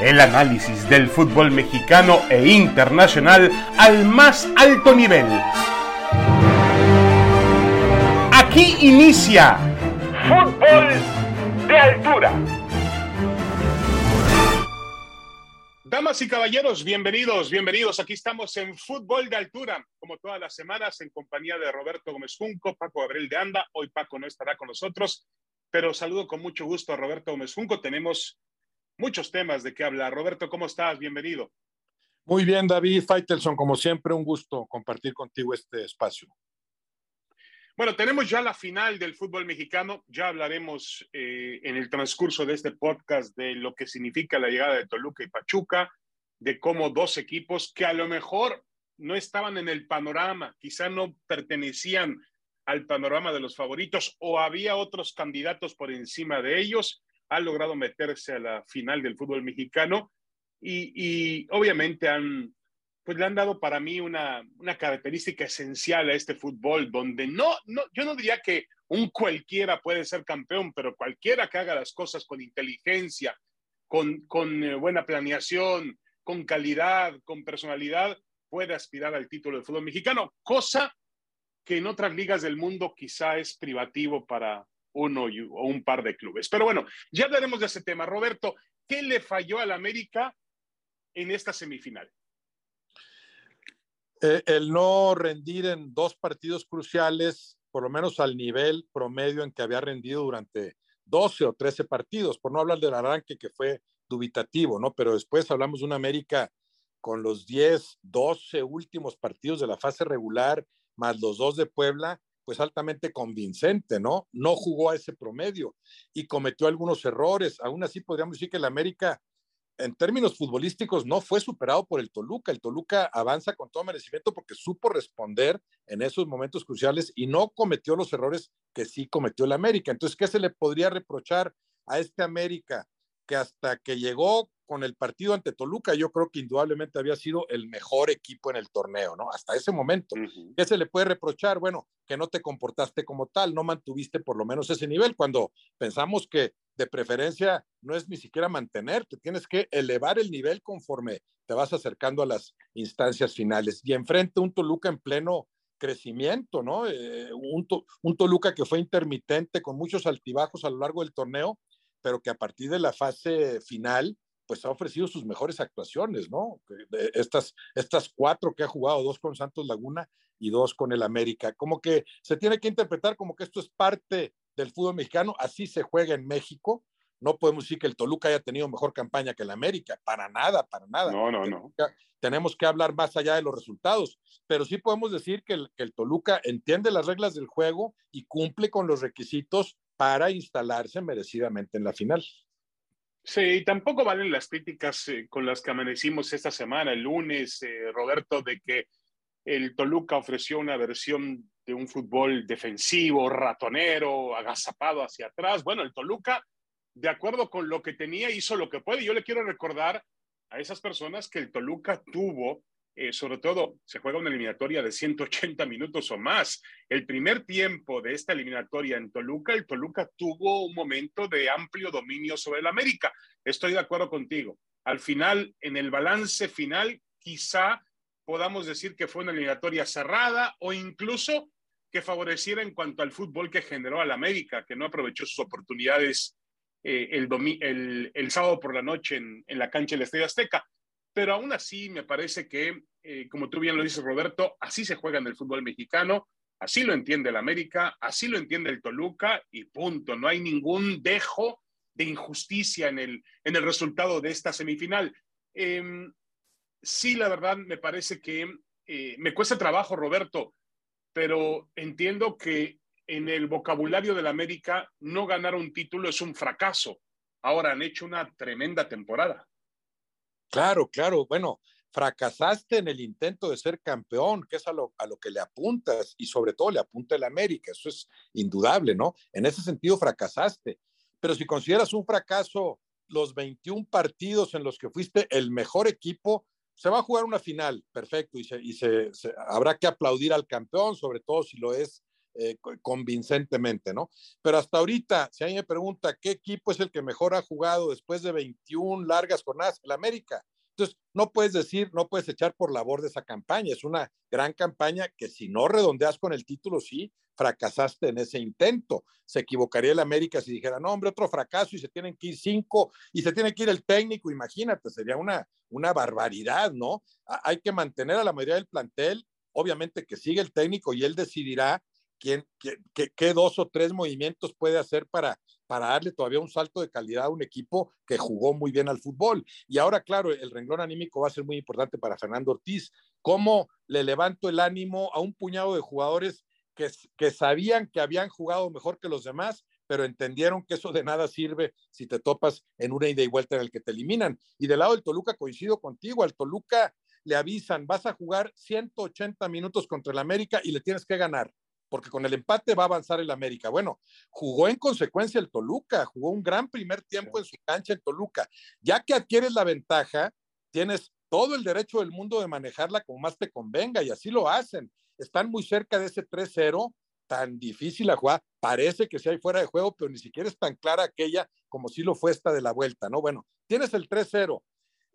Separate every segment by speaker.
Speaker 1: El análisis del fútbol mexicano e internacional al más alto nivel. Aquí inicia Fútbol de Altura. Damas y caballeros, bienvenidos, bienvenidos. Aquí estamos en Fútbol de Altura, como todas las semanas, en compañía de Roberto Gómez Junco, Paco Gabriel de Anda. Hoy Paco no estará con nosotros, pero saludo con mucho gusto a Roberto Gómez Junco. Tenemos muchos temas de qué hablar. Roberto, ¿cómo estás? Bienvenido.
Speaker 2: Muy bien, David Faitelson, como siempre, un gusto compartir contigo este espacio.
Speaker 1: Bueno, tenemos ya la final del fútbol mexicano. Ya hablaremos eh, en el transcurso de este podcast de lo que significa la llegada de Toluca y Pachuca, de cómo dos equipos que a lo mejor no estaban en el panorama, quizá no pertenecían al panorama de los favoritos o había otros candidatos por encima de ellos, ha logrado meterse a la final del fútbol mexicano y, obviamente han, pues le han dado para mí una, característica esencial a este fútbol, donde no, yo no diría que un cualquiera puede ser campeón, pero cualquiera que haga las cosas con inteligencia, con, con eh, buena planeación, con calidad, con personalidad, puede aspirar al título del fútbol mexicano, cosa que en otras ligas del mundo quizá es privativo para, uno o un par de clubes. Pero bueno, ya hablaremos de ese tema. Roberto, ¿qué le falló al América en esta semifinal?
Speaker 2: Eh, el no rendir en dos partidos cruciales, por lo menos al nivel promedio en que había rendido durante 12 o 13 partidos, por no hablar del arranque que fue dubitativo, ¿no? Pero después hablamos de un América con los 10, 12 últimos partidos de la fase regular, más los dos de Puebla, pues altamente convincente, ¿no? No jugó a ese promedio y cometió algunos errores. Aún así podríamos decir que el América, en términos futbolísticos, no fue superado por el Toluca. El Toluca avanza con todo merecimiento porque supo responder en esos momentos cruciales y no cometió los errores que sí cometió el América. Entonces, ¿qué se le podría reprochar a este América que hasta que llegó con el partido ante Toluca, yo creo que indudablemente había sido el mejor equipo en el torneo, ¿no? Hasta ese momento. ¿Qué se le puede reprochar? Bueno, que no te comportaste como tal, no mantuviste por lo menos ese nivel, cuando pensamos que de preferencia no es ni siquiera mantenerte, tienes que elevar el nivel conforme te vas acercando a las instancias finales. Y enfrente un Toluca en pleno crecimiento, ¿no? Eh, un, un Toluca que fue intermitente con muchos altibajos a lo largo del torneo, pero que a partir de la fase final pues ha ofrecido sus mejores actuaciones, ¿no? Estas, estas cuatro que ha jugado, dos con Santos Laguna y dos con el América. Como que se tiene que interpretar como que esto es parte del fútbol mexicano, así se juega en México. No podemos decir que el Toluca haya tenido mejor campaña que el América, para nada, para nada.
Speaker 1: No, no, no.
Speaker 2: Tenemos que hablar más allá de los resultados, pero sí podemos decir que el, que el Toluca entiende las reglas del juego y cumple con los requisitos para instalarse merecidamente en la final.
Speaker 1: Sí, tampoco valen las críticas eh, con las que amanecimos esta semana, el lunes, eh, Roberto, de que el Toluca ofreció una versión de un fútbol defensivo, ratonero, agazapado hacia atrás. Bueno, el Toluca, de acuerdo con lo que tenía, hizo lo que puede. Yo le quiero recordar a esas personas que el Toluca tuvo eh, sobre todo se juega una eliminatoria de 180 minutos o más. El primer tiempo de esta eliminatoria en Toluca, el Toluca tuvo un momento de amplio dominio sobre el América. Estoy de acuerdo contigo. Al final, en el balance final, quizá podamos decir que fue una eliminatoria cerrada o incluso que favoreciera en cuanto al fútbol que generó al América, que no aprovechó sus oportunidades eh, el, sábado por la noche en la cancha del Estadio Azteca pero aún así me parece que, eh, como tú bien lo dices, Roberto, así se juega en el fútbol mexicano, así lo entiende el América, así lo entiende el Toluca y punto. No hay ningún dejo de injusticia en el, en el resultado de esta semifinal. Em, sí, la verdad, me parece que eh, me cuesta trabajo, Roberto, pero entiendo que en el vocabulario del América no ganar un título es un fracaso. Ahora han hecho una tremenda temporada.
Speaker 2: Claro, claro. Bueno, fracasaste en el intento de ser campeón, que es a lo, a lo que le apuntas y sobre todo le apunta el América. Eso es indudable, ¿no? En ese sentido fracasaste. Pero si consideras un fracaso los 21 partidos en los que fuiste el mejor equipo, se va a jugar una final, perfecto, y, se, y se, habrá que aplaudir al campeón, sobre todo si lo es eh, convincentemente, ¿no? Pero hasta ahorita, si alguien me pregunta qué equipo es el que mejor ha jugado después de 21 largas jornadas, el América. Entonces, no puedes decir, no puedes echar por labor de esa campaña. Es una gran campaña que si no redondeas con el título, sí, fracasaste en ese intento. Se equivocaría el América si dijera, no, hombre, otro fracaso y se tienen que ir cinco y se tiene que ir el técnico, imagínate, sería una, una barbaridad, ¿no? Hay que mantener a la mayoría del plantel, obviamente que sigue el técnico y él decidirá quién, qué, dos o tres movimientos puede hacer para, para darle todavía un salto de calidad a un equipo que jugó muy bien al fútbol. Y ahora, claro, el renglón anímico va a ser muy importante para Fernando Ortiz. ¿Cómo le levanto el ánimo a un puñado de jugadores que, que sabían que habían jugado mejor que los demás, pero entendieron que eso de nada sirve si te topas en una ida y vuelta en el que te eliminan. Y del lado del Toluca coincido contigo, al Toluca le avisan, vas a jugar 180 minutos contra el América y le tienes que ganar, porque con el empate va a avanzar el América. Bueno, jugó en consecuencia el Toluca, jugó un gran primer tiempo en su cancha en Toluca. Ya que adquieres la ventaja, tienes todo el derecho del mundo de manejarla como más te convenga y así lo hacen están muy cerca de ese 3-0, tan difícil a jugar. Parece que si hay fuera de juego, pero ni siquiera es tan clara aquella como si lo fue esta de la vuelta, ¿no? Bueno, tienes el 3-0.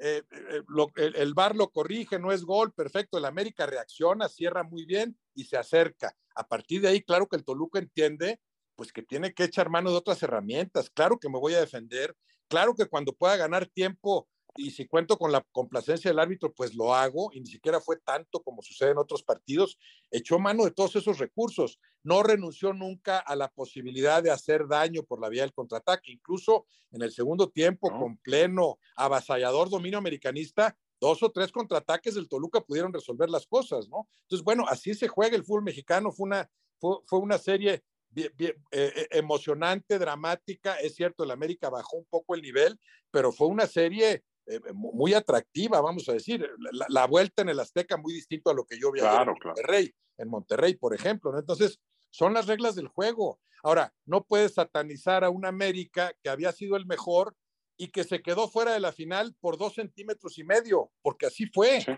Speaker 2: Eh, eh, el, el, VAR lo corrige, no es gol, perfecto. El América reacciona, cierra muy bien y se acerca. A partir de ahí, claro que el Toluca entiende pues que tiene que echar mano de otras herramientas. Claro que me voy a defender, claro que cuando pueda ganar tiempo y si cuento con la complacencia del árbitro, pues lo hago, y ni siquiera fue tanto como sucede en otros partidos, echó mano de todos esos recursos, no renunció nunca a la posibilidad de hacer daño por la vía del contraataque, incluso en el segundo tiempo, con pleno avasallador dominio americanista, dos o tres contraataques del Toluca pudieron resolver las cosas, ¿no? Entonces, bueno, así se juega el fútbol mexicano, fue una, fue, fue una serie Bien, bien, eh, eh emocionante, dramática. Es cierto, el América bajó un poco el nivel, pero fue una serie eh, muy atractiva, vamos a decir. La, la, vuelta en el Azteca muy distinto a lo que yo vi
Speaker 1: claro,
Speaker 2: en Monterrey, claro. en Monterrey, por ejemplo. ¿no? Entonces, son las reglas del juego. Ahora, no puedes satanizar a un América que había sido el mejor y que se quedó fuera de la final por dos centímetros y medio, porque así fue. Sí.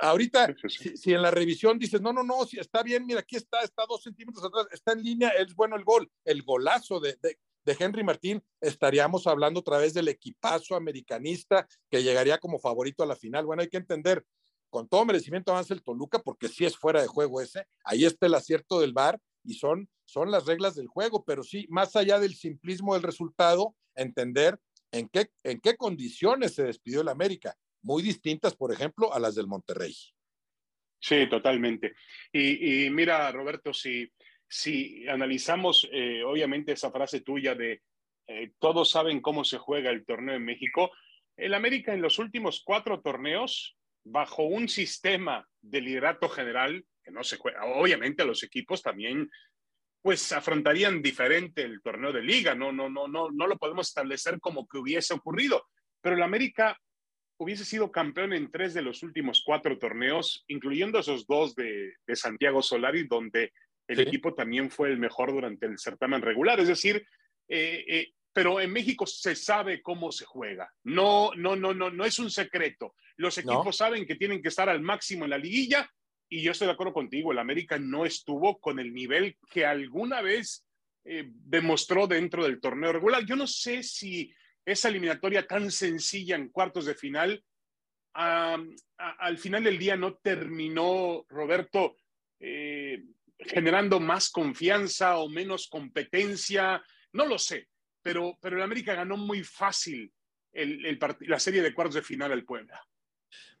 Speaker 2: Ahorita, sí, sí, si, si, en la revisión dices, no, no, no, si está bien, mira, aquí está, está dos centímetros atrás, está en línea, es bueno el gol, el golazo de, de, de Henry Martín, estaríamos hablando otra vez del equipazo americanista que llegaría como favorito a la final. Bueno, hay que entender, con todo merecimiento avanza el Toluca, porque sí es fuera de juego ese, ahí está el acierto del VAR y son, son las reglas del juego, pero sí, más allá del simplismo del resultado, entender en qué, en qué condiciones se despidió el América, muy distintas, por ejemplo, a las del Monterrey.
Speaker 1: Sí, totalmente. Y mira, Roberto, si, si analizamos eh, obviamente esa frase tuya de eh, todos saben cómo se juega el torneo en México, el América en los últimos cuatro torneos, bajo un sistema de liderato general, que no se juega, obviamente los equipos también pues afrontarían diferente el torneo de liga, no, no, no, no, no lo podemos establecer como que hubiese ocurrido, pero el América hubiese sido campeón en tres de los últimos cuatro torneos, incluyendo esos dos de, de Santiago Solari, donde el sí. equipo también fue el mejor durante el certamen regular. Es decir, eh, eh, pero en México se sabe cómo se juega. No, no, no, no, no es un secreto. Los equipos no. saben que tienen que estar al máximo en la liguilla y yo estoy de acuerdo contigo. El América no estuvo con el nivel que alguna vez eh, demostró dentro del torneo regular. Yo no sé si esa eliminatoria tan sencilla en cuartos de final, um, a, al final del día no terminó, Roberto, eh, generando más confianza o menos competencia, no lo sé, pero, pero el América ganó muy fácil el, la serie de cuartos de final al Puebla.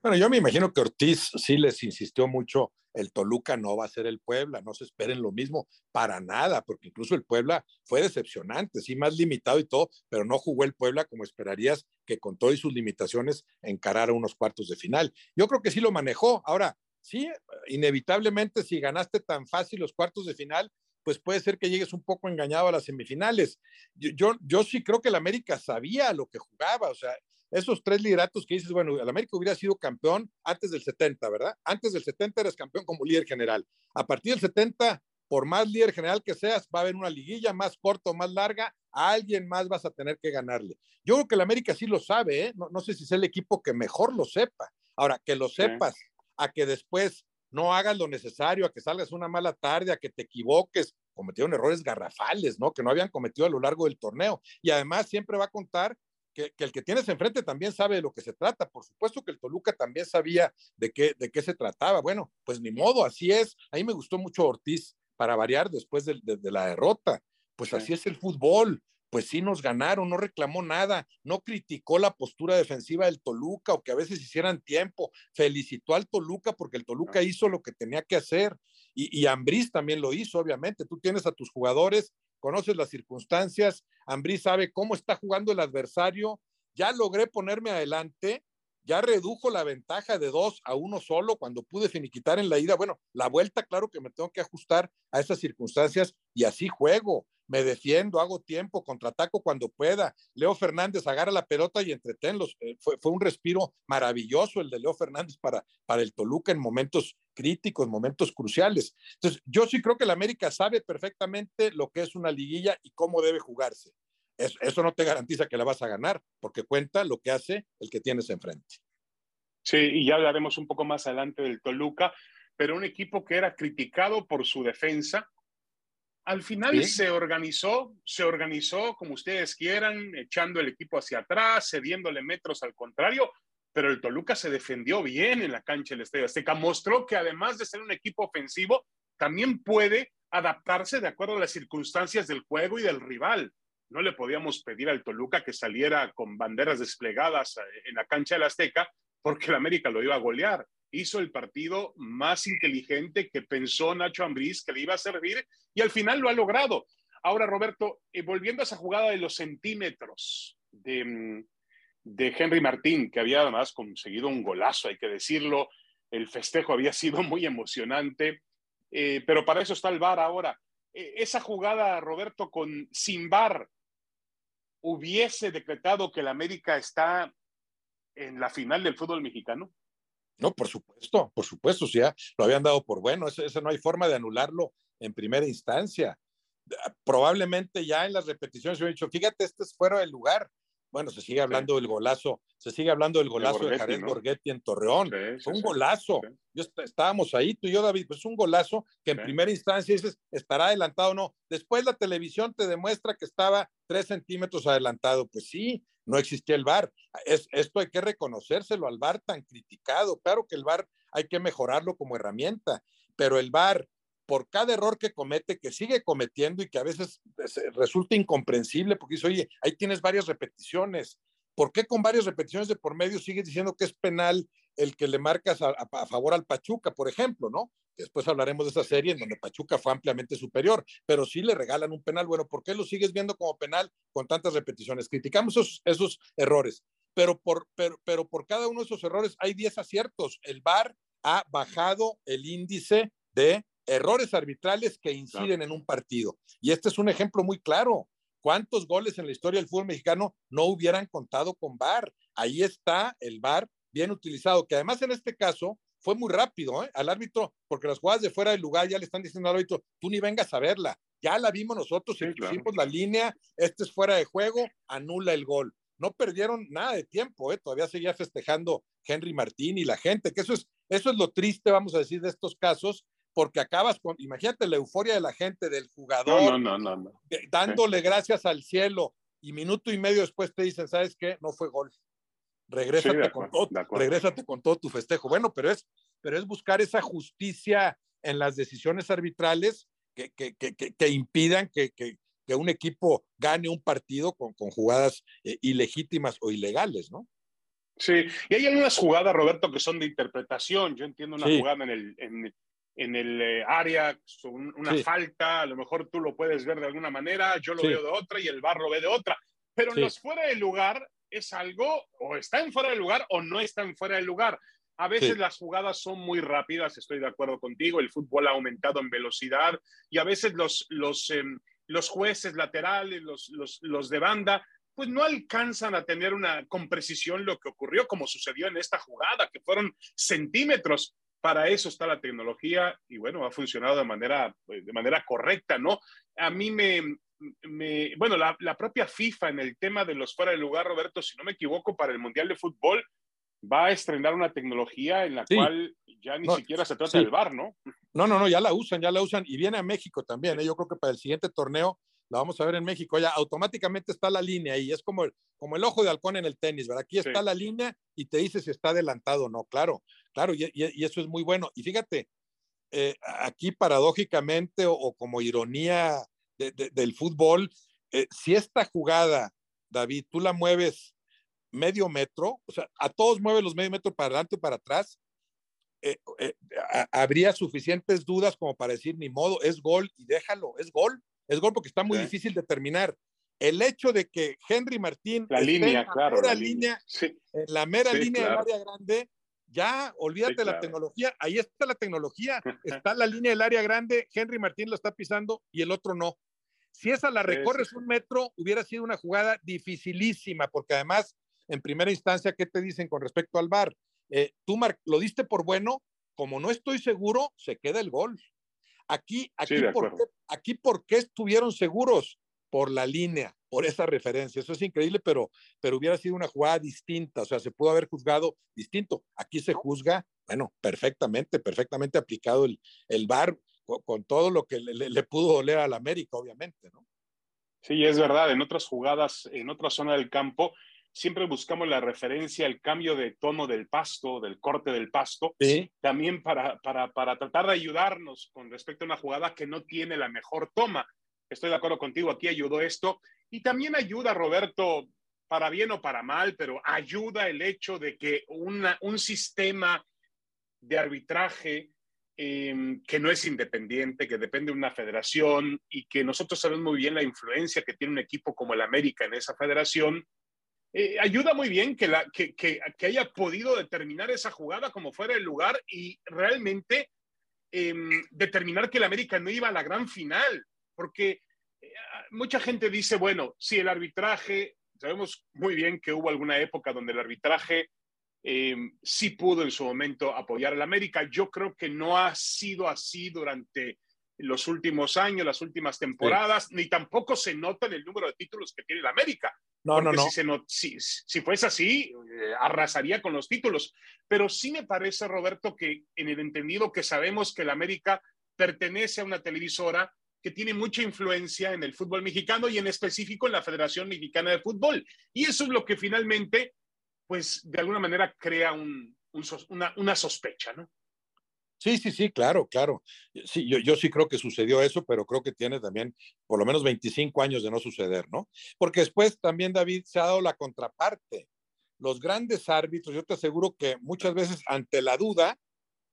Speaker 2: Bueno, yo me imagino que Ortiz sí les insistió mucho, el Toluca no va a ser el Puebla, no se esperen lo mismo, para nada, porque incluso el Puebla fue decepcionante, sí, más limitado y todo, pero no jugó el Puebla como esperarías que con todas sus limitaciones encarara unos cuartos de final. Yo creo que sí lo manejó. Ahora, sí, inevitablemente si ganaste tan fácil los cuartos de final, pues puede ser que llegues un poco engañado a las semifinales. Yo, yo, yo sí creo que el América sabía lo que jugaba, o sea, esos tres lideratos que dices, bueno, el América hubiera sido campeón antes del 70, ¿verdad? Antes del 70 eres campeón como líder general. A partir del 70, por más líder general que seas, va a haber una liguilla más corta o más larga, a alguien más vas a tener que ganarle. Yo creo que el América sí lo sabe, ¿eh? no, no sé si es el equipo que mejor lo sepa. Ahora, que lo sepas, sí a que después no hagas lo necesario, a que salgas una mala tarde, a que te equivoques. Cometieron errores garrafales, ¿no? Que no habían cometido a lo largo del torneo. Y además siempre va a contar que, el que tienes enfrente también sabe de lo que se trata. Por supuesto que el Toluca también sabía de qué, de qué se trataba. Bueno, pues ni modo, así es. A mí me gustó mucho Ortiz para variar después de, la derrota. Pues así es el fútbol pues sí nos ganaron, no reclamó nada, no criticó la postura defensiva del Toluca o que a veces hicieran tiempo, felicitó al Toluca porque el Toluca hizo lo que tenía que hacer y, y Ambriz también lo hizo, obviamente. Tú tienes a tus jugadores, conoces las circunstancias, Ambriz sabe cómo está jugando el adversario, ya logré ponerme adelante, ya redujo la ventaja de dos a uno solo cuando pude finiquitar en la ida. Bueno, la vuelta, claro que me tengo que ajustar a esas circunstancias y así juego me defiendo, hago tiempo, contraataco cuando pueda. Leo Fernández agarra la pelota y entretenlos. Eh, fue, fue, un respiro maravilloso el de Leo Fernández para, para el Toluca en momentos críticos, momentos cruciales. Entonces, yo sí creo que el América sabe perfectamente lo que es una liguilla y cómo debe jugarse. Eso no te garantiza que la vas a ganar, porque cuenta lo que hace el que tienes enfrente.
Speaker 1: Sí, y ya hablaremos un poco más adelante del Toluca, pero un equipo que era criticado por su defensa, al final se organizó, se organizó como ustedes quieran, echando el equipo hacia atrás, cediéndole metros al contrario, pero el Toluca se defendió bien en la cancha del Estadio Azteca. Mostró que además de ser un equipo ofensivo, también puede adaptarse de acuerdo a las circunstancias del juego y del rival. No le podíamos pedir al Toluca que saliera con banderas desplegadas eh, en la cancha del Azteca porque el América lo iba a golear hizo el partido más inteligente que pensó Nacho Ambriz que le iba a servir y al final lo ha logrado. Ahora, Roberto, eh, volviendo a esa jugada de los centímetros de, mm, de Henry Martín, que había además conseguido un golazo, hay que decirlo, el festejo había sido muy emocionante, eh, pero para eso está el VAR ahora. Eh, esa jugada, Roberto, con sin VAR, hubiese decretado que el América está en la final del fútbol mexicano.
Speaker 2: No, por supuesto, por supuesto, si ya lo habían dado por bueno, eso, no hay forma de anularlo en primera instancia. Probablemente ya en las repeticiones se han dicho, fíjate, este es fuera del lugar. Bueno, se sigue hablando del golazo, se sigue hablando del golazo de, Jared Borghetti en Torreón. Fue un golazo. Yo estábamos ahí, tú y yo, David, pues un golazo que en primera instancia dices, estará adelantado o no. Después la televisión te demuestra que estaba tres centímetros adelantado. Pues sí, no existía el VAR. Es, esto hay que reconocérselo al VAR tan criticado. Claro que el VAR hay que mejorarlo como herramienta, pero el VAR, por cada error que comete, que sigue cometiendo y que a veces resulta incomprensible, porque dice, oye, ahí tienes varias repeticiones. ¿Por qué con varias repeticiones de por medio sigues diciendo que es penal el que le marcas a, a favor al Pachuca, por ejemplo, ¿no? Después hablaremos de esa serie en donde Pachuca fue ampliamente superior, pero sí le regalan un penal. Bueno, ¿por qué lo sigues viendo como penal con tantas repeticiones? Criticamos esos, esos errores, pero por, pero, pero por cada uno de esos errores hay 10 aciertos. El VAR ha bajado el índice de errores arbitrales que inciden en un partido. Y este es un ejemplo muy claro. ¿Cuántos goles en la historia del fútbol mexicano no hubieran contado con VAR? Ahí está el VAR bien utilizado, que además en este caso fue muy rápido ¿eh? al árbitro, porque las jugadas de fuera del lugar ya le están diciendo al árbitro, tú ni vengas a verla, ya la vimos nosotros, sí, pusimos la línea, este es fuera de juego, anula el gol. No perdieron nada de tiempo, ¿eh? todavía seguía festejando Henry Martín y la gente, que eso es, eso es lo triste, vamos a decir, de estos casos, porque acabas con, imagínate la euforia de la gente, del jugador,
Speaker 1: no, no, no,
Speaker 2: dándole gracias al cielo, y minuto y medio después te dicen, ¿sabes qué? No fue gol regrésate, con todo, regrésate con todo tu festejo. Bueno, pero es, pero es buscar esa justicia en las decisiones arbitrales que, que, que, que impidan que, un equipo gane un partido con, con jugadas eh, ilegítimas o ilegales, ¿no?
Speaker 1: Sí, y hay algunas jugadas, Roberto, que son de interpretación. Yo entiendo una jugada en el, en, en el eh, área, una falta, a lo mejor tú lo puedes ver de alguna manera, yo lo veo de otra y el bar lo ve de otra. Pero en los fuera de lugar, es algo o está en fuera de lugar o no está en fuera de lugar. A veces las jugadas son muy rápidas, estoy de acuerdo contigo, el fútbol ha aumentado en velocidad y a veces los, los, em, los jueces laterales, los, los, los de banda, pues no alcanzan a tener una con precisión lo que ocurrió, como sucedió en esta jugada, que fueron centímetros. Para eso está la tecnología y bueno, ha funcionado de manera, de manera correcta, ¿no? A mí me, bueno, la, propia FIFA en el tema de los fuera de lugar, Roberto, si no me equivoco, para el Mundial de Fútbol, va a estrenar una tecnología en la cual ya ni siquiera se trata del bar, ¿no?
Speaker 2: No, no, no, ya la usan, ya la usan y viene a México también. ¿eh? Yo creo que para el siguiente torneo la vamos a ver en México. Ya automáticamente está la línea ahí, es como el, como el ojo de halcón en el tenis, ¿verdad? Aquí está la línea y te dice si está adelantado o no. Claro, claro, y, eso es muy bueno. Y fíjate, eh, aquí paradójicamente o, como ironía del fútbol, eh, si esta jugada, David, tú la mueves medio metro, o sea, a todos mueve los medio metros para adelante y para atrás, eh, eh, habría suficientes dudas como para decir, ni modo, es gol y déjalo, es gol, es gol porque está muy difícil de terminar. El hecho de que Henry Martín
Speaker 1: la línea,
Speaker 2: la
Speaker 1: mera
Speaker 2: línea, en la mera línea del área grande, ya olvídate la tecnología, ahí está la tecnología, está la línea del área grande, Henry Martín lo está pisando y el otro no. Si esa la recorres un metro, hubiera sido una jugada dificilísima, porque además, en primera instancia, ¿qué te dicen con respecto al VAR? Eh, tú lo diste por bueno, como no estoy seguro, se queda el gol. Aquí, aquí, por qué, aquí, ¿por qué estuvieron seguros? Por la línea, por esa referencia. Eso es increíble, pero, pero hubiera sido una jugada distinta, o sea, se pudo haber juzgado distinto. Aquí se juzga, bueno, perfectamente, perfectamente aplicado el, el VAR con, todo lo que le, le pudo doler al América, obviamente, ¿no?
Speaker 1: Sí, es verdad, en otras jugadas, en otra zona del campo, siempre buscamos la referencia al cambio de tono del pasto, del corte del pasto, también para, para, para, tratar de ayudarnos con respecto a una jugada que no tiene la mejor toma. Estoy de acuerdo contigo, aquí ayudó esto. Y también ayuda, Roberto, para bien o para mal, pero ayuda el hecho de que una, un sistema de arbitraje em, que no es independiente, que depende de una federación y que nosotros sabemos muy bien la influencia que tiene un equipo como el América en esa federación, eh, ayuda muy bien que, haya podido determinar esa jugada como fuera el lugar y realmente em, determinar que el América no iba a la gran final, porque eh, mucha gente dice, bueno, si el arbitraje, sabemos muy bien que hubo alguna época donde el arbitraje em, sí pudo en su momento apoyar al América. Yo creo que no ha sido así durante los últimos años, las últimas temporadas, ni tampoco se nota en el número de títulos que tiene el América. No, no, no. Si, si, fuese así, eh, arrasaría con los títulos. Pero sí me parece, Roberto, que en el entendido que sabemos que el América pertenece a una televisora que tiene mucha influencia en el fútbol mexicano y en específico en la Federación Mexicana de Fútbol. Y eso es lo que finalmente, pues, de alguna manera crea un, una, una sospecha, ¿no?
Speaker 2: Sí, sí, sí, claro, claro. Sí, yo, yo sí creo que sucedió eso, pero creo que tiene también por lo menos 25 años de no suceder, ¿no? Porque después también, David, se ha dado la contraparte. Los grandes árbitros, yo te aseguro que muchas veces ante la duda,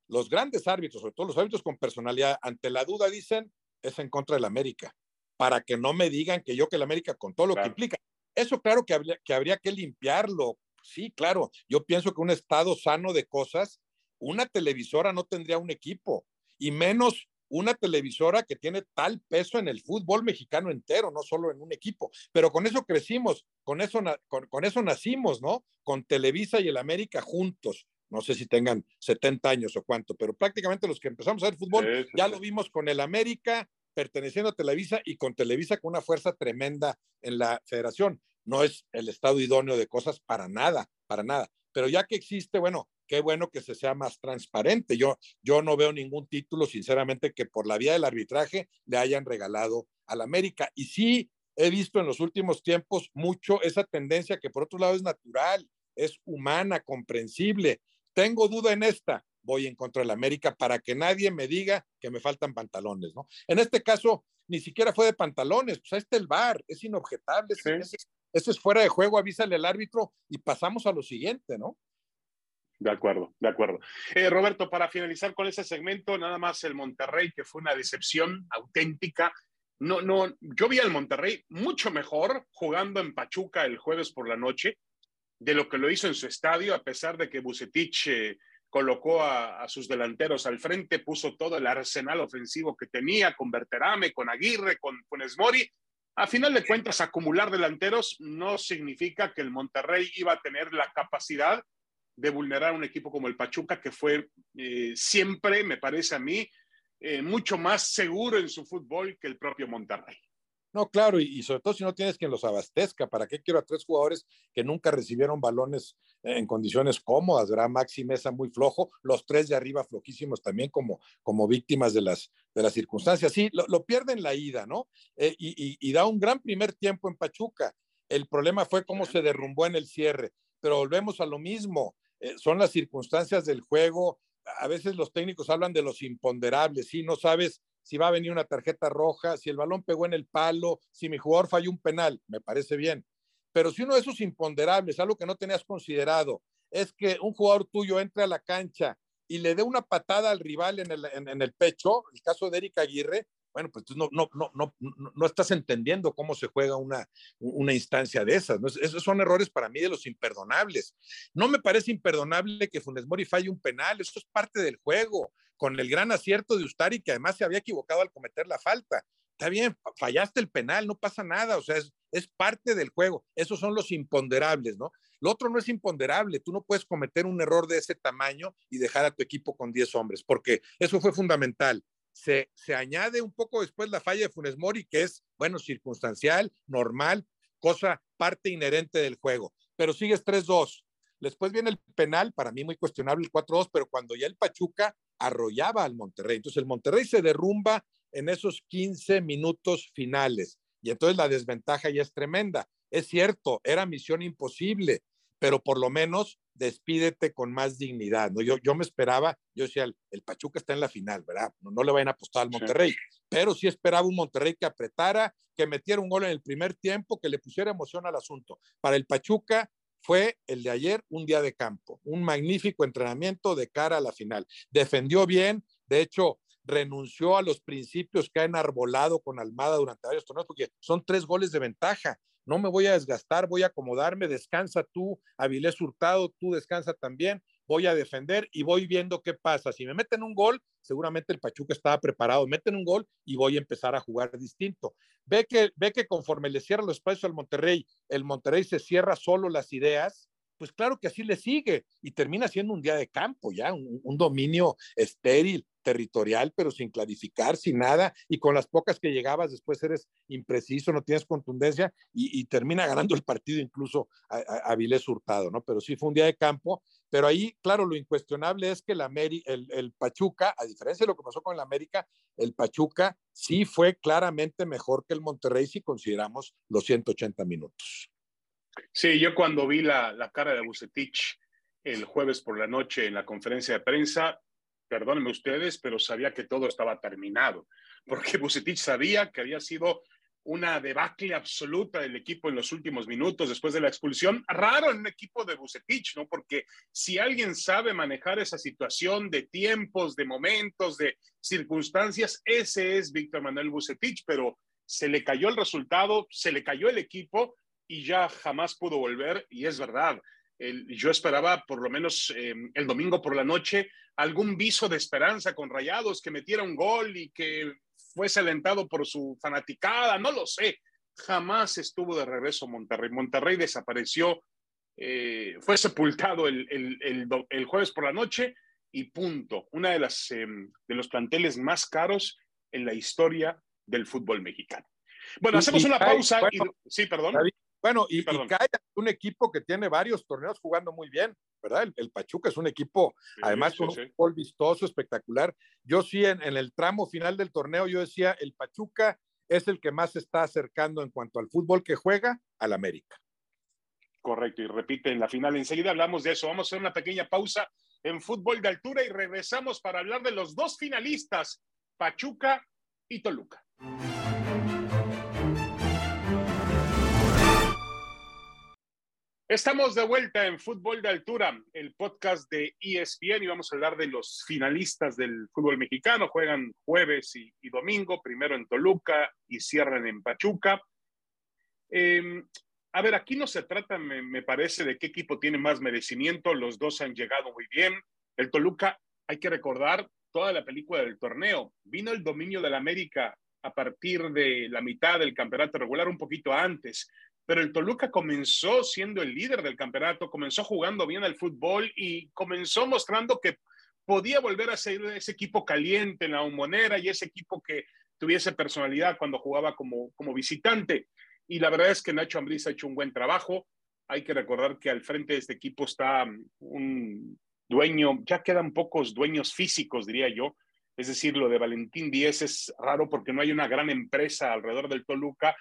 Speaker 2: los grandes árbitros, sobre todo los árbitros con personalidad, ante la duda dicen, es en contra del América, para que no me digan que yo que el América, con todo lo que implica. Eso claro que habría, que habría que limpiarlo. Sí, claro. Yo pienso que un estado sano de cosas una televisora no tendría un equipo, y menos una televisora que tiene tal peso en el fútbol mexicano entero, no solo en un equipo. Pero con eso crecimos, con eso, con, eso nacimos, ¿no? Con Televisa y el América juntos. No sé si tengan 70 años o cuánto, pero prácticamente los que empezamos a ver fútbol ya lo vimos con el América perteneciendo a Televisa y con Televisa con una fuerza tremenda en la federación. No es el estado idóneo de cosas para nada, para nada. Pero ya que existe, bueno, qué bueno que se sea más transparente. Yo, yo no veo ningún título, sinceramente, que por la vía del arbitraje le hayan regalado al América. Y sí he visto en los últimos tiempos mucho esa tendencia que por otro lado es natural, es humana, comprensible. Tengo duda en esta, voy en contra del América para que nadie me diga que me faltan pantalones, ¿no? En este caso, ni siquiera fue de pantalones, pues este el bar, es inobjetable, ese, es fuera de juego, avísale al árbitro y pasamos a lo siguiente, ¿no?
Speaker 1: De acuerdo, de acuerdo. Eh, Roberto, para finalizar con ese segmento, nada más el Monterrey, que fue una decepción auténtica. No, no, yo vi al Monterrey mucho mejor jugando en Pachuca el jueves por la noche de lo que lo hizo en su estadio, a pesar de que Bucetich eh, colocó a, sus delanteros al frente, puso todo el arsenal ofensivo que tenía, con Berterame, con Aguirre, con Funes Mori. A final de cuentas, acumular delanteros no significa que el Monterrey iba a tener la capacidad de vulnerar a un equipo como el Pachuca, que fue eh, siempre, me parece a mí, eh, mucho más seguro en su fútbol que el propio Monterrey.
Speaker 2: No, claro, y, sobre todo si no tienes quien los abastezca, ¿para qué quiero a tres jugadores que nunca recibieron balones en condiciones cómodas, ¿verdad? Maxi Mesa muy flojo, los tres de arriba flojísimos también como, como víctimas de las, de las circunstancias. Sí, lo, pierden la ida, ¿no? Eh, y, y, da un gran primer tiempo en Pachuca. El problema fue cómo se derrumbó en el cierre, pero volvemos a lo mismo. Eh, son las circunstancias del juego. A veces los técnicos hablan de los imponderables, sí, no sabes si va a venir una tarjeta roja, si el balón pegó en el palo, si mi jugador falló un penal, me parece bien. Pero si uno de esos imponderables, algo que no tenías considerado, es que un jugador tuyo entre a la cancha y le dé una patada al rival en el, en, el pecho, el caso de Erika Aguirre, bueno, pues no, no, no, no, no estás entendiendo cómo se juega una, una instancia de esas. Esos son errores para mí de los imperdonables. No me parece imperdonable que Funes Mori falle un penal, eso es parte del juego, con el gran acierto de Ustari, que además se había equivocado al cometer la falta. Está bien, fallaste el penal, no pasa nada, o sea, es, es parte del juego. Esos son los imponderables, ¿no? Lo otro no es imponderable, tú no puedes cometer un error de ese tamaño y dejar a tu equipo con 10 hombres, porque eso fue fundamental se, añade un poco después la falla de Funes Mori, que es, bueno, circunstancial, normal, cosa, parte inherente del juego. Pero sigues 3-2. Después viene el penal, para mí muy cuestionable el 4-2, pero cuando ya el Pachuca arrollaba al Monterrey. Entonces el Monterrey se derrumba en esos 15 minutos finales y entonces la desventaja ya es tremenda. Es cierto, era misión imposible, pero por lo menos despídete con más dignidad. ¿no? Yo, yo me esperaba, yo decía, el, Pachuca está en la final, ¿verdad? No, no le vayan a apostar al Monterrey, pero sí esperaba un Monterrey que apretara, que metiera un gol en el primer tiempo, que le pusiera emoción al asunto. Para el Pachuca fue el de ayer un día de campo, un magnífico entrenamiento de cara a la final. Defendió bien, de hecho, renunció a los principios que ha enarbolado con Almada durante varios torneos, porque son tres goles de ventaja no me voy a desgastar, voy a acomodarme, descansa tú, Avilés Hurtado, tú descansa también, voy a defender y voy viendo qué pasa. Si me meten un gol, seguramente el Pachuca estaba preparado, meten un gol y voy a empezar a jugar distinto. Ve que, ve que conforme le cierra los espacios al Monterrey, el Monterrey se cierra solo las ideas, pues claro que así le sigue y termina siendo un día de campo, ya, un dominio estéril, territorial, pero sin clarificar, sin nada, y con las pocas que llegabas después eres impreciso, no tienes contundencia y, termina ganando el partido incluso a, a, Hurtado, ¿no? Pero sí fue un día de campo, pero ahí, claro, lo incuestionable es que el, el, el Pachuca, a diferencia de lo que pasó con el América, el Pachuca sí fue claramente mejor que el Monterrey si consideramos los 180 minutos.
Speaker 1: Sí, yo cuando vi la, la cara de Bucetich el jueves por la noche en la conferencia de prensa, perdónenme ustedes, pero sabía que todo estaba terminado, porque Bucetich sabía que había sido una debacle absoluta del equipo en los últimos minutos después de la expulsión. Raro en un equipo de Bucetich, ¿no? Porque si alguien sabe manejar esa situación de tiempos, de momentos, de circunstancias, ese es Víctor Manuel Bucetich, pero se le cayó el resultado, se le cayó el equipo y ya jamás pudo volver. Y es verdad, yo esperaba por lo menos em, el domingo por la noche algún viso de esperanza con Rayados, que metiera un gol y que fuese alentado por su fanaticada, no lo sé. Jamás estuvo de regreso Monterrey. Monterrey desapareció, eh, fue sepultado el, el, jueves por la noche y punto. Una de, las, em, de los planteles más caros en la historia del fútbol mexicano. Bueno, hacemos una pausa. y, sí, perdón.
Speaker 2: Bueno, y, cae un equipo que tiene varios torneos jugando muy bien, ¿verdad? El, Pachuca es un equipo, además, con un fútbol vistoso, espectacular. Yo sí, en, el tramo final del torneo, yo decía, el Pachuca es el que más se está acercando en cuanto al fútbol que juega al América.
Speaker 1: Correcto, y repite en la final. Enseguida hablamos de eso. Vamos a hacer una pequeña pausa en fútbol de altura y regresamos para hablar de los dos finalistas, Pachuca y Toluca. Estamos de vuelta en Fútbol de Altura, el podcast de ESPN y vamos a hablar de los finalistas del fútbol mexicano. Juegan jueves y, domingo, primero en Toluca y cierran en Pachuca. Em, a ver, aquí no se trata, me, me, parece, de qué equipo tiene más merecimiento. Los dos han llegado muy bien. El Toluca, hay que recordar toda la película del torneo. Vino el dominio del América a partir de la mitad del campeonato regular, un poquito antes pero el Toluca comenzó siendo el líder del campeonato, comenzó jugando bien al fútbol y comenzó mostrando que podía volver a ser ese equipo caliente en la humonera y ese equipo que tuviese personalidad cuando jugaba como, como visitante. Y la verdad es que Nacho Ambriz ha hecho un buen trabajo. Hay que recordar que al frente de este equipo está mm, un dueño, ya quedan pocos dueños físicos, diría yo. Es decir, lo de Valentín Díez es raro porque no hay una gran empresa alrededor del Toluca.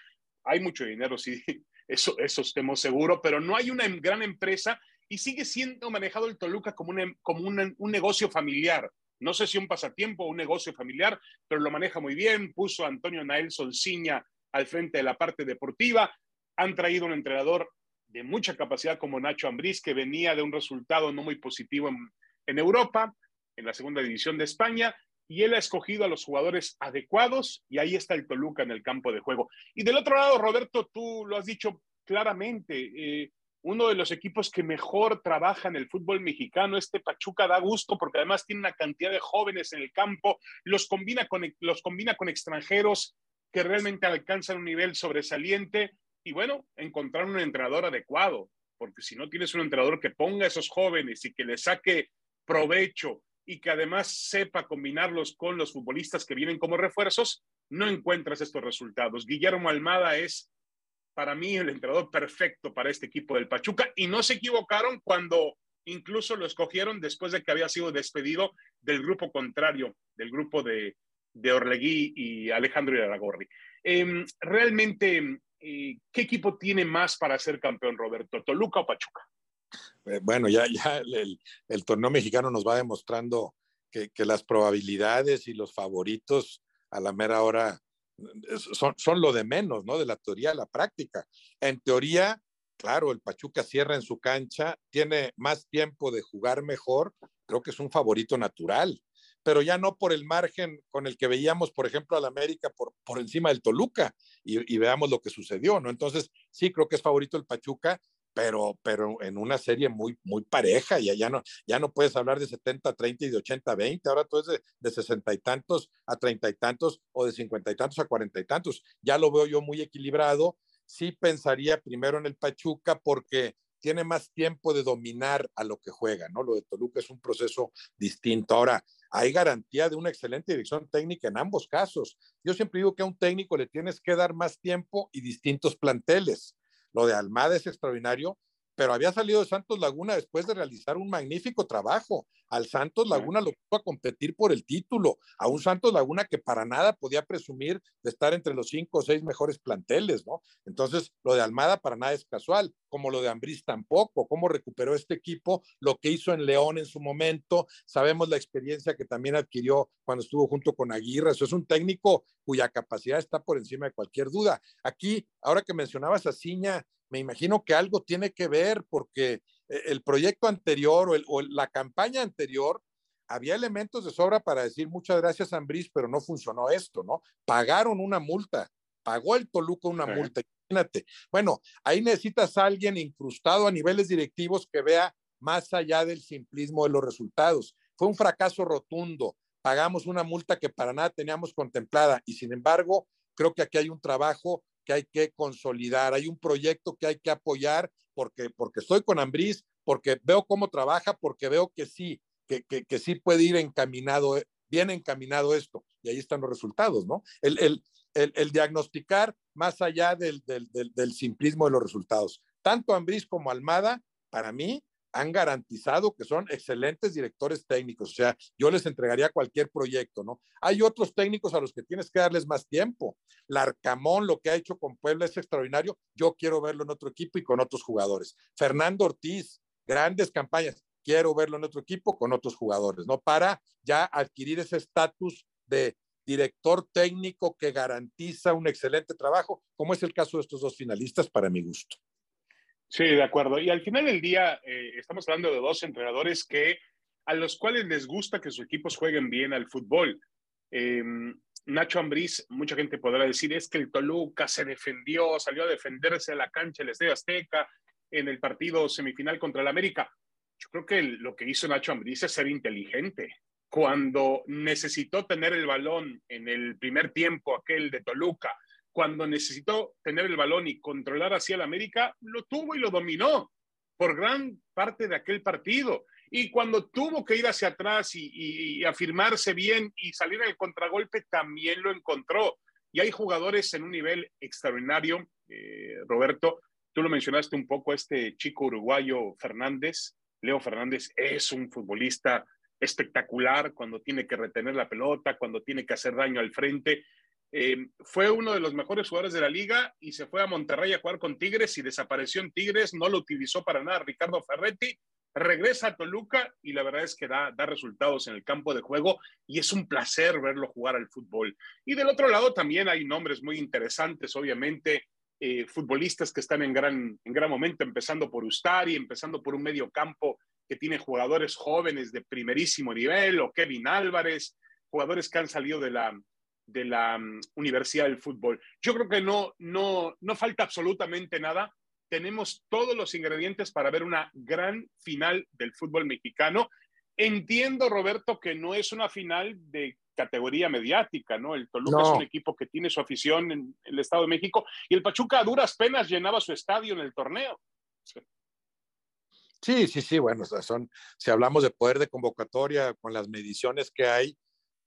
Speaker 1: Hay mucho dinero, sí, eso, eso estemos seguro, pero no hay una gran empresa y sigue siendo manejado el Toluca como, como un negocio familiar. No sé si un pasatiempo o un negocio familiar, pero lo maneja muy bien. Puso a Antonio Nael Solciña al frente de la parte deportiva. Han traído un entrenador de mucha capacidad como Nacho Ambriz, que venía de un resultado no muy positivo en, en Europa, en la segunda división de España, y él ha escogido a los jugadores adecuados y ahí está el Toluca en el campo de juego. Y del otro lado, Roberto, tú lo has dicho claramente, eh, uno de los equipos que mejor trabaja en el fútbol mexicano, este Pachuca da gusto porque además tiene una cantidad de jóvenes en el campo, los combina con, los combina con extranjeros que realmente alcanzan un nivel sobresaliente y bueno, encontrar un entrenador adecuado, porque si no tienes un entrenador que ponga a esos jóvenes y que le saque provecho y que además sepa combinarlos con los futbolistas que vienen como refuerzos, no encuentras estos resultados. Guillermo Almada es para mí el entrenador perfecto para este equipo del Pachuca y no se equivocaron cuando incluso lo escogieron después de que había sido despedido del grupo contrario, del grupo de, de Orlegui y Alejandro Iraragorri. Eh, realmente, ¿qué equipo tiene más para ser campeón, Roberto? ¿Toluca o Pachuca?
Speaker 2: Eh, bueno, ya, ya el, torneo mexicano nos va demostrando que, las probabilidades y los favoritos a la mera hora son, son lo de menos, ¿no? De la teoría a la práctica. En teoría, claro, el Pachuca cierra en su cancha, tiene más tiempo de jugar mejor, creo que es un favorito natural, pero ya no por el margen con el que veíamos, por ejemplo, al América por, encima del Toluca y, veamos lo que sucedió, ¿no? Entonces, sí, creo que es favorito el Pachuca, pero, pero en una serie muy, muy pareja, y ya no, ya no puedes hablar de 70-30 y de 80-20, ahora todo es de, de 60 y tantos a 30 y tantos o de 50 y tantos a 40 y tantos. Ya lo veo yo muy equilibrado. Sí pensaría primero en el Pachuca porque tiene más tiempo de dominar a lo que juega, ¿no? Lo de Toluca es un proceso distinto. Ahora, hay garantía de una excelente dirección técnica en ambos casos. Yo siempre digo que a un técnico le tienes que dar más tiempo y distintos planteles lo de Almada es extraordinario, pero había salido de Santos Laguna después de realizar un magnífico trabajo. Al Santos Laguna lo puso a competir por el título, a un Santos Laguna que para nada podía presumir de estar entre los cinco o seis mejores planteles, ¿no? Entonces, lo de Almada para nada es casual, como lo de Ambriz tampoco, cómo recuperó este equipo, lo que hizo en León en su momento, sabemos la experiencia que también adquirió cuando estuvo junto con Aguirre, eso es un técnico cuya capacidad está por encima de cualquier duda. Aquí, ahora que mencionabas a Ciña, me imagino que algo tiene que ver porque el proyecto anterior o, el, o la campaña anterior había elementos de sobra para decir muchas gracias, Ambris, pero no funcionó esto, ¿no? Pagaron una multa, pagó el Toluca una sí. multa, imagínate. Bueno, ahí necesitas a alguien incrustado a niveles directivos que vea más allá del simplismo de los resultados. Fue un fracaso rotundo, pagamos una multa que para nada teníamos contemplada y sin embargo, creo que aquí hay un trabajo que hay que consolidar, hay un proyecto que hay que apoyar porque, porque estoy con Ambriz, porque veo cómo trabaja, porque veo que sí, que, que, que, sí puede ir encaminado, bien encaminado esto, y ahí están los resultados, ¿no? El, el, el, diagnosticar más allá del, del, del, del, simplismo de los resultados. Tanto Ambriz como Almada, para mí, han garantizado que son excelentes directores técnicos. O sea, yo les entregaría cualquier proyecto, ¿no? Hay otros técnicos a los que tienes que darles más tiempo. Larcamón, lo que ha hecho con Puebla es extraordinario. Yo quiero verlo en otro equipo y con otros jugadores. Fernando Ortiz, grandes campañas. Quiero verlo en otro equipo con otros jugadores, ¿no? Para ya adquirir ese estatus de director técnico que garantiza un excelente trabajo, como es el caso de estos dos finalistas para mi gusto.
Speaker 1: Sí, de acuerdo. Y al final del día eh, estamos hablando de dos entrenadores que a los cuales les gusta que sus equipos jueguen bien al fútbol. Eh, Nacho Ambriz, mucha gente podrá decir, es que el Toluca se defendió, salió a defenderse a la cancha del Estadio Azteca en el partido semifinal contra el América. Yo creo que lo que hizo Nacho Ambriz es ser inteligente. Cuando necesitó tener el balón en el primer tiempo, aquel de Toluca, cuando necesitó tener el balón y controlar hacia el América, lo tuvo y lo dominó por gran parte de aquel partido. Y cuando tuvo que ir hacia atrás y, afirmarse bien y salir al contragolpe, también lo encontró. Y hay jugadores en un nivel extraordinario, eh, Roberto. Tú lo mencionaste un poco, este chico uruguayo Fernández. Leo Fernández es un futbolista espectacular cuando tiene que retener la pelota, cuando tiene que hacer daño al frente. Eh, fue uno de los mejores jugadores de la liga y se fue a Monterrey a jugar con Tigres y desapareció en Tigres, no lo utilizó para nada Ricardo Ferretti, regresa a Toluca y la verdad es que da, da resultados en el campo de juego y es un placer verlo jugar al fútbol. Y del otro lado también hay nombres muy interesantes, obviamente, eh, futbolistas que están en gran, en gran momento, empezando por Ustari, empezando por un medio campo que tiene jugadores jóvenes de primerísimo nivel, o Kevin Álvarez, jugadores que han salido de la, de la um, Universidad del Fútbol. Yo creo que no, no, no falta absolutamente nada. Tenemos todos los ingredientes para ver una gran final del fútbol mexicano. Entiendo, Roberto, que no es una final de categoría mediática, ¿no? El Toluca es un equipo que tiene su afición en el Estado de México y el Pachuca a duras penas llenaba su estadio en el torneo.
Speaker 2: Sí, sí, sí, bueno, son, si hablamos de poder de convocatoria con las mediciones que hay,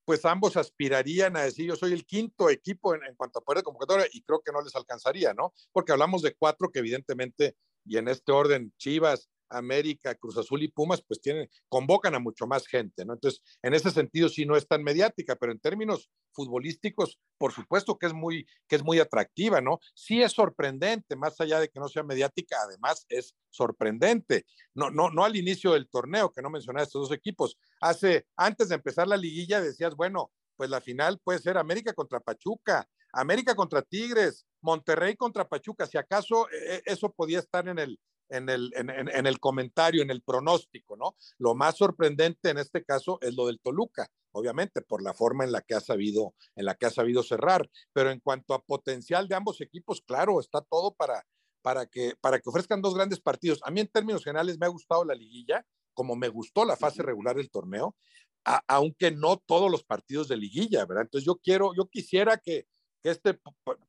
Speaker 2: pues ambos aspirarían a decir, yo soy el quinto equipo en, cuanto a poder de convocatoria y creo que no les alcanzaría, ¿no? Porque hablamos de cuatro que evidentemente, y en este orden, Chivas, América, Cruz Azul y Pumas, pues tienen, convocan a mucho más gente, ¿no? Entonces, en ese sentido sí no es tan mediática, pero en términos futbolísticos, por supuesto que es muy, que es muy atractiva, ¿no? Sí es sorprendente, más allá de que no sea mediática, además es sorprendente. No, no, no al inicio del torneo, que no mencionaba estos dos equipos. Hace, antes de empezar la liguilla, decías, bueno, pues la final puede ser América contra Pachuca, América contra Tigres, Monterrey contra Pachuca, si acaso e, e, eso podía estar en el, en el, en, el comentario, en el pronóstico, ¿no? Lo más sorprendente en este caso es lo del Toluca, obviamente, por la forma en la que ha sabido, en la que ha sabido cerrar. Pero en cuanto a potencial de ambos equipos, claro, está todo para, para, que, para que ofrezcan dos grandes partidos. A mí en términos generales me ha gustado la liguilla, como me gustó la fase regular del torneo, aunque no todos los partidos de liguilla, ¿verdad? Entonces yo quiero, yo quisiera que, este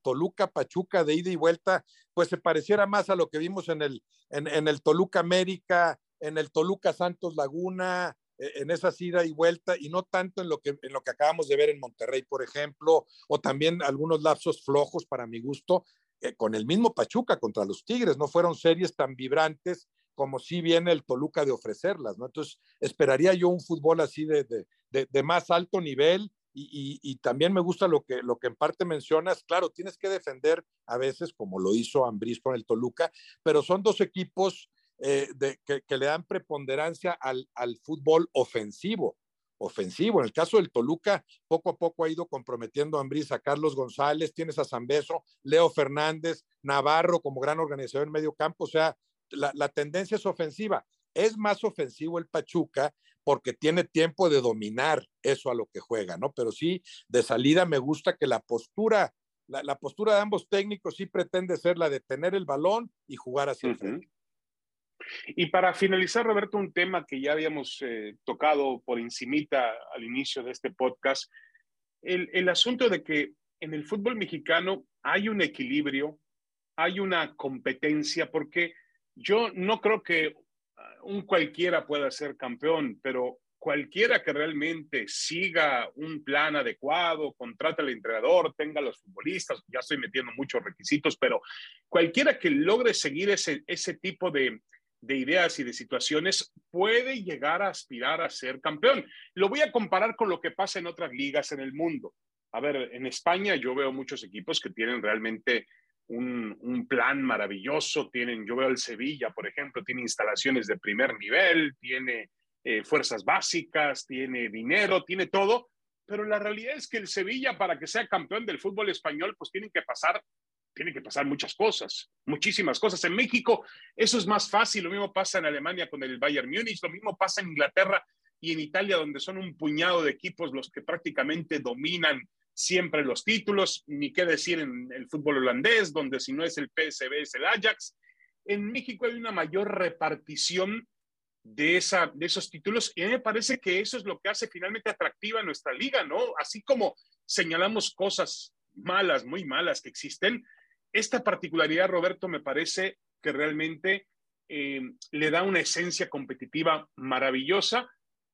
Speaker 2: Toluca Pachuca de ida y vuelta, pues se pareciera más a lo que vimos en el, en, el Toluca América, en el Toluca Santos Laguna, e, en esa ida y vuelta, y no tanto en lo, que, en lo que acabamos de ver en Monterrey, por ejemplo, o también algunos lapsos flojos para mi gusto, eh, con el mismo Pachuca contra los Tigres, no fueron series tan vibrantes como si viene el Toluca de ofrecerlas, ¿no? Entonces, esperaría yo un fútbol así de, de, de más alto nivel, y, también me gusta lo que, lo que en parte mencionas, claro, tienes que defender a veces, como lo hizo Ambriz con el Toluca, pero son dos equipos eh, que, le dan preponderancia al, al, fútbol ofensivo. Ofensivo. En el caso del Toluca, poco a poco ha ido comprometiendo a Ambriz a Carlos González, tienes a Zambeso, Leo Fernández, Navarro como gran organizador en medio campo, o sea, la tendencia es ofensiva. Es más ofensivo el Pachuca porque tiene tiempo de dominar eso a lo que juega, ¿no? Pero sí, de salida me gusta que la postura, la, postura de ambos técnicos sí pretende ser la de tener el balón y jugar hacia el frente.
Speaker 1: Y para finalizar, Roberto, un tema que ya habíamos eh, tocado por encimita al inicio de este podcast, el, el asunto de que en el fútbol mexicano hay un equilibrio, hay una competencia, porque yo no creo que un cualquiera pueda ser campeón, pero cualquiera que realmente siga un plan adecuado, contrate al entrenador, tenga los futbolistas, ya estoy metiendo muchos requisitos, pero cualquiera que logre seguir ese, ese tipo de, de ideas y de situaciones puede llegar a aspirar a ser campeón. Lo voy a comparar con lo que pasa en otras ligas en el mundo. A ver, en España yo veo muchos equipos que tienen realmente un, plan maravilloso. Tienen, yo veo el Sevilla, por ejemplo, tiene instalaciones de primer nivel, tiene eh, fuerzas básicas, tiene dinero, tiene todo. Pero la realidad es que el Sevilla, para que sea campeón del fútbol español, pues tienen que pasar, tienen que pasar muchas cosas, muchísimas cosas. En México eso es más fácil, lo mismo pasa en Alemania con el Bayern Múnich, lo mismo pasa en Inglaterra y en Italia, donde son un puñado de equipos los que prácticamente dominan siempre los títulos, ni qué decir en el fútbol holandés, donde si no es el PSV es el Ajax. En México hay una mayor repartición de, esa, de esos títulos y me parece que eso es lo que hace finalmente atractiva nuestra liga, ¿no? Así como señalamos cosas malas, muy malas que existen, esta particularidad, Roberto, me parece que realmente eh, le da una esencia competitiva maravillosa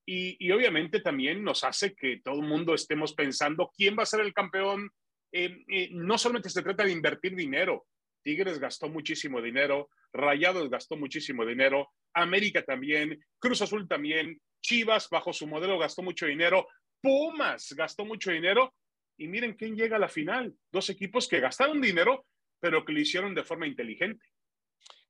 Speaker 1: y, obviamente también nos hace que todo el mundo estemos pensando quién va a ser el campeón. Eh, eh, no solamente se trata de invertir dinero, Tigres gastó muchísimo dinero, Rayados gastó muchísimo dinero, América también, Cruz Azul también, Chivas bajo su modelo gastó mucho dinero, Pumas gastó mucho dinero y miren quién llega a la final. Dos equipos que gastaron dinero, pero que lo hicieron de forma inteligente.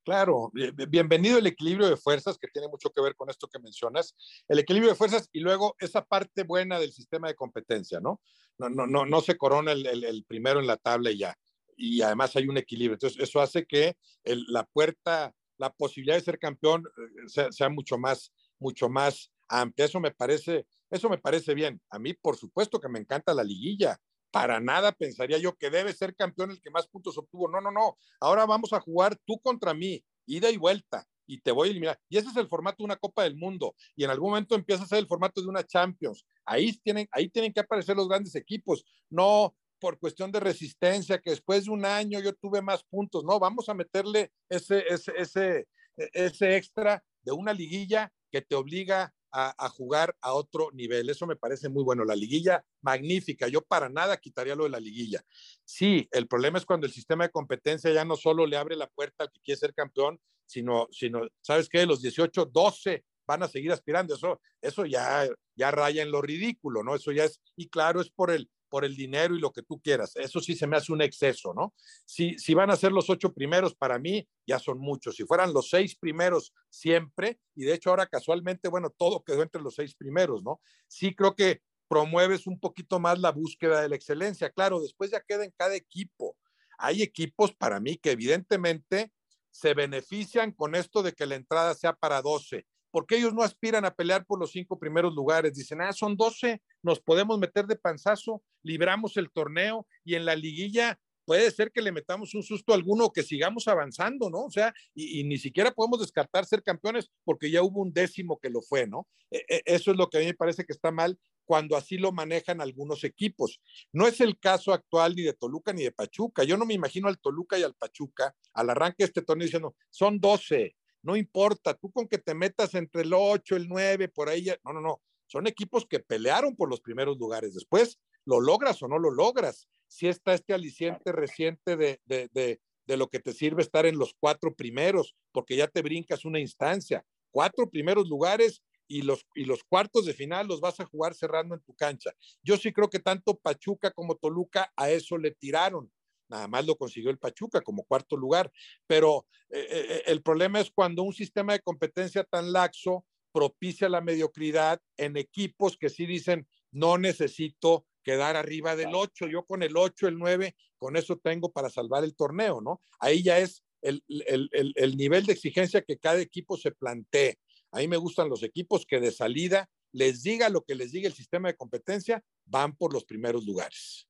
Speaker 2: Claro, bienvenido el equilibrio de fuerzas, que tiene mucho que ver con esto que mencionas. El equilibrio de fuerzas y luego esa parte buena del sistema de competencia, ¿no? No, no, no, no se corona el, el, primero en la tabla y ya. Y además hay un equilibrio. Entonces, eso hace que la puerta, la posibilidad de ser campeón eh, sea, sea, mucho más, mucho más amplia. Eso me parece, eso me parece bien. A mí, por supuesto que me encanta la liguilla para nada pensaría yo que debe ser campeón el que más puntos obtuvo. No, no, no. Ahora vamos a jugar tú contra mí, ida y vuelta, y te voy a eliminar. Y ese es el formato de una Copa del Mundo. Y en algún momento empieza a ser el formato de una Champions. Ahí tienen, ahí tienen que aparecer los grandes equipos. No por cuestión de resistencia, que después de un año yo tuve más puntos. No, vamos a meterle ese, ese, ese, ese extra de una liguilla que te obliga a, jugar a otro nivel. Eso me parece muy bueno. La liguilla, magnífica. Yo para nada quitaría lo de la liguilla. Sí, el problema es cuando el sistema de competencia ya no solo le abre la puerta al que quiere ser campeón, sino, sino ¿sabes qué? Los 18, 12 van a seguir aspirando. Eso, eso ya, ya raya en lo ridículo, ¿no? Eso ya es, y claro, es por el, por el dinero y lo que tú quieras. Eso sí se me hace un exceso, ¿no? Si, si van a ser los ocho primeros, para mí ya son muchos. Si fueran los seis primeros siempre, y de hecho ahora casualmente, bueno, todo quedó entre los seis primeros, ¿no? Sí creo que promueves un poquito más la búsqueda de la excelencia. Claro, después ya queda en cada equipo. Hay equipos para mí que evidentemente se benefician con esto de que la entrada sea para 12 porque ellos no aspiran a pelear por los cinco primeros lugares. Dicen, ah, son 12, nos podemos meter de panzazo, libramos el torneo y en la liguilla puede ser que le metamos un susto a alguno que sigamos avanzando, ¿no? O sea, y, ni siquiera podemos descartar ser campeones porque ya hubo un décimo que lo fue, ¿no? E, e, eso es lo que a mí me parece que está mal cuando así lo manejan algunos equipos. No es el caso actual ni de Toluca ni de Pachuca. Yo no me imagino al Toluca y al Pachuca al arranque de este torneo diciendo, son 12, no importa, tú con que te metas entre el 8, el 9, por ahí, no, no, no, son equipos que pelearon por los primeros lugares. Después, lo logras o no lo logras. Si está este aliciente reciente de, de, de, de lo que te sirve estar en los cuatro primeros, porque ya te brincas una instancia. Cuatro primeros lugares y los, y los cuartos de final los vas a jugar cerrando en tu cancha. Yo sí creo que tanto Pachuca como Toluca a eso le tiraron nada más lo consiguió el Pachuca como cuarto lugar, pero eh, eh, el problema es cuando un sistema de competencia tan laxo propicia la mediocridad en equipos que sí dicen, no necesito quedar arriba del 8, yo con el 8, el 9, con eso tengo para salvar el torneo, ¿no? Ahí ya es el, el, el, el nivel de exigencia que cada equipo se plantee. A mí me gustan los equipos que de salida les diga lo que les diga el sistema de competencia, van por los primeros lugares.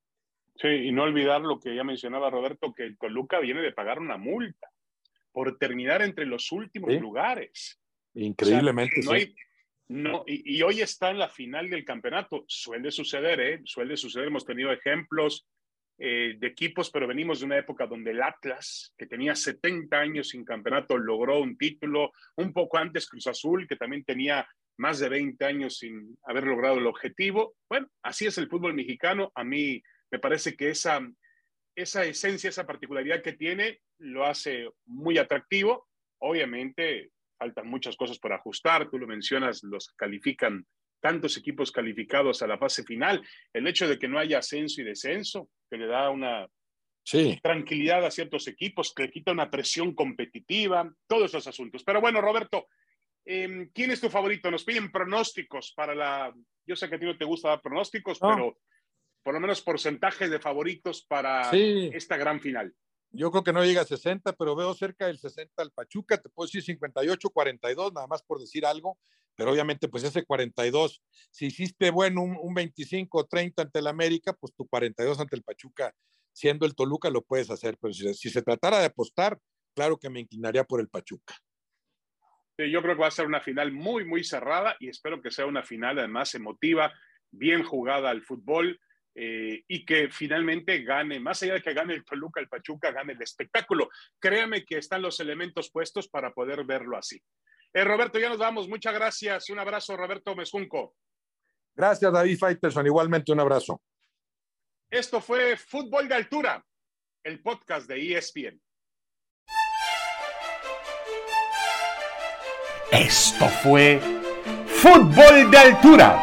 Speaker 1: Sí, y no olvidar lo que ya mencionaba Roberto, que el Toluca viene de pagar una multa por terminar entre los últimos lugares.
Speaker 2: Increíblemente.
Speaker 1: no hay, no, y, hoy está en la final del campeonato. Suele suceder, ¿eh? Suele suceder. Hemos tenido ejemplos eh, de equipos, pero venimos de una época donde el Atlas, que tenía 70 años sin campeonato, logró un título. Un poco antes Cruz Azul, que también tenía más de 20 años sin haber logrado el objetivo. Bueno, así es el fútbol mexicano. A mí me parece que esa, esa esencia, esa particularidad que tiene, lo hace muy atractivo. Obviamente, faltan muchas cosas por ajustar. Tú lo mencionas, los califican tantos equipos calificados a la fase final. El hecho de que no haya ascenso y descenso, que le da una tranquilidad a ciertos equipos, que le quita una presión competitiva, todos esos asuntos. Pero bueno, Roberto, em, ¿quién es tu favorito? Nos piden pronósticos para la... Yo sé que a ti no te gusta dar pronósticos, pero por lo menos porcentajes de favoritos para esta gran final.
Speaker 2: Yo creo que no llega a 60, pero veo cerca del 60 al Pachuca, te puedo decir 58, 42, nada más por decir algo, pero obviamente pues ese 42, si hiciste bueno un, un 25 30 ante el América, pues tu 42 ante el Pachuca, siendo el Toluca, lo puedes hacer, pero si, si se tratara de apostar, claro que me inclinaría por el Pachuca.
Speaker 1: yo creo que va a ser una final muy, muy cerrada y espero que sea una final además emotiva, bien jugada al fútbol eh, y que finalmente gane, más allá de que gane el Toluca, el Pachuca, gane el espectáculo. Créame que están los elementos puestos para poder verlo así. Eh, Roberto, ya nos vamos. Muchas gracias. Un abrazo, Roberto Mezunco.
Speaker 2: Gracias, David Faitelson. Igualmente un abrazo.
Speaker 1: Esto fue Fútbol de Altura, el podcast de ESPN.
Speaker 3: Esto fue Fútbol de Altura.